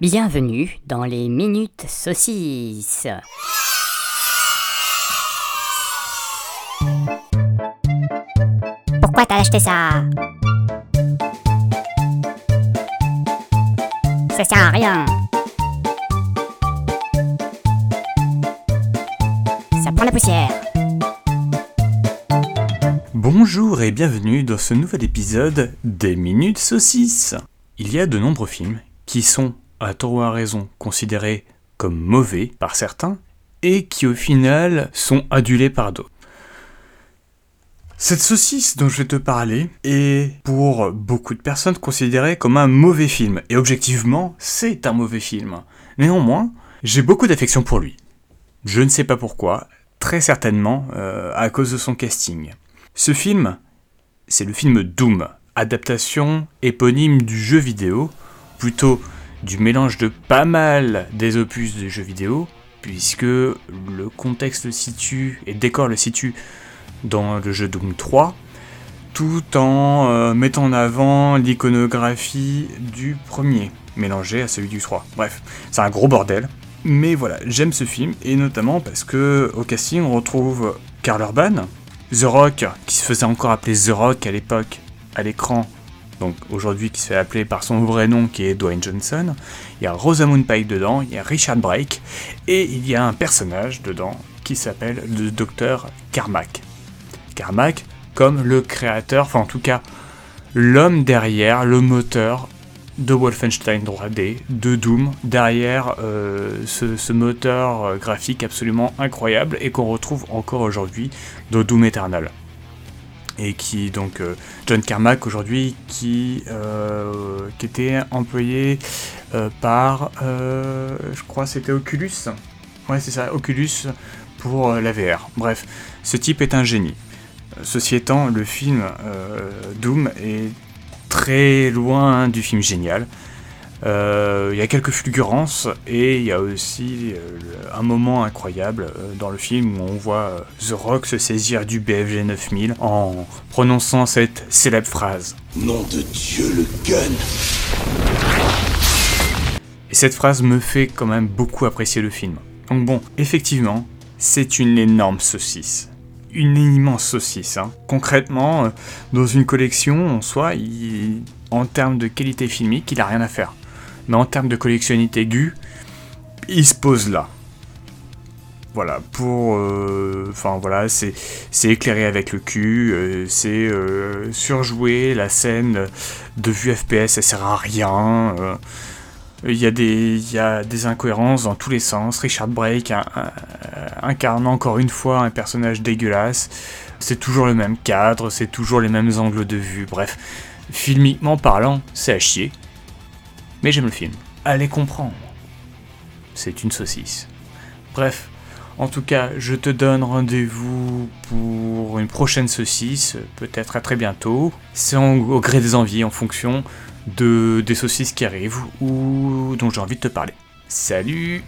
Bienvenue dans les Minutes Saucisses. Pourquoi t'as acheté ça? Ça sert à rien. Ça prend la poussière. Bonjour et bienvenue dans ce nouvel épisode des Minutes Saucisses. Il y a de nombreux films qui sont, à tort ou à raison, considérés comme mauvais par certains et qui au final sont adulés par d'autres. Cette saucisse dont je vais te parler est pour beaucoup de personnes considérée comme un mauvais film. Et objectivement, c'est un mauvais film. Néanmoins, j'ai beaucoup d'affection pour lui. Je ne sais pas pourquoi, très certainement euh, à cause de son casting. Ce film, c'est le film Doom, adaptation éponyme du jeu vidéo, plutôt du mélange de pas mal des opus de jeux vidéo, puisque le contexte le situe et le décor le situe dans le jeu Doom 3, tout en euh, mettant en avant l'iconographie du premier, mélangée à celui du 3. Bref, c'est un gros bordel. Mais voilà, j'aime ce film, et notamment parce que au casting on retrouve Karl Urban, The Rock, qui se faisait encore appeler The Rock à l'époque, à l'écran, donc aujourd'hui qui se fait appeler par son vrai nom qui est Dwayne Johnson. Il y a Rosamund Pike dedans, il y a Richard Brake, et il y a un personnage dedans qui s'appelle le docteur Carmack. Carmack comme le créateur, enfin en tout cas l'homme derrière, le moteur de Wolfenstein 3D, de Doom, derrière euh, ce, ce moteur euh, graphique absolument incroyable et qu'on retrouve encore aujourd'hui dans Doom Eternal et qui donc euh, John Carmack aujourd'hui qui, euh, était employé euh, par je crois c'était Oculus. Ouais c'est ça Oculus pour la VR bref ce type est un génie. Ceci étant le film Doom est très loin du film génial il y a quelques fulgurances et il y a aussi un moment incroyable dans le film où on voit The Rock se saisir du BFG 9000 en prononçant cette célèbre phrase. Nom de Dieu, le gun Et cette phrase me fait quand même beaucoup apprécier le film. Donc bon, effectivement, c'est une énorme saucisse. Une immense saucisse. Hein. Concrètement, dans une collection, en soi, il, en termes de qualité filmique, il a rien à faire mais en termes de collectionnite aiguë, il se pose là. Voilà, pour. euh, Enfin voilà, c'est éclairé avec le cul, euh, c'est euh, surjoué, la scène de vue FPS, elle sert à rien. Il y, a des, y a des incohérences dans tous les sens. Richard Brake incarne encore une fois un personnage dégueulasse. C'est toujours le même cadre, c'est toujours les mêmes angles de vue. Bref, filmiquement parlant, c'est à chier mais j'aime le film. Allez comprendre. C'est une saucisse. Bref, en tout cas, je te donne rendez-vous pour une prochaine saucisse, peut-être à très bientôt. C'est au gré des envies, en fonction de, des saucisses qui arrivent ou dont j'ai envie de te parler. Salut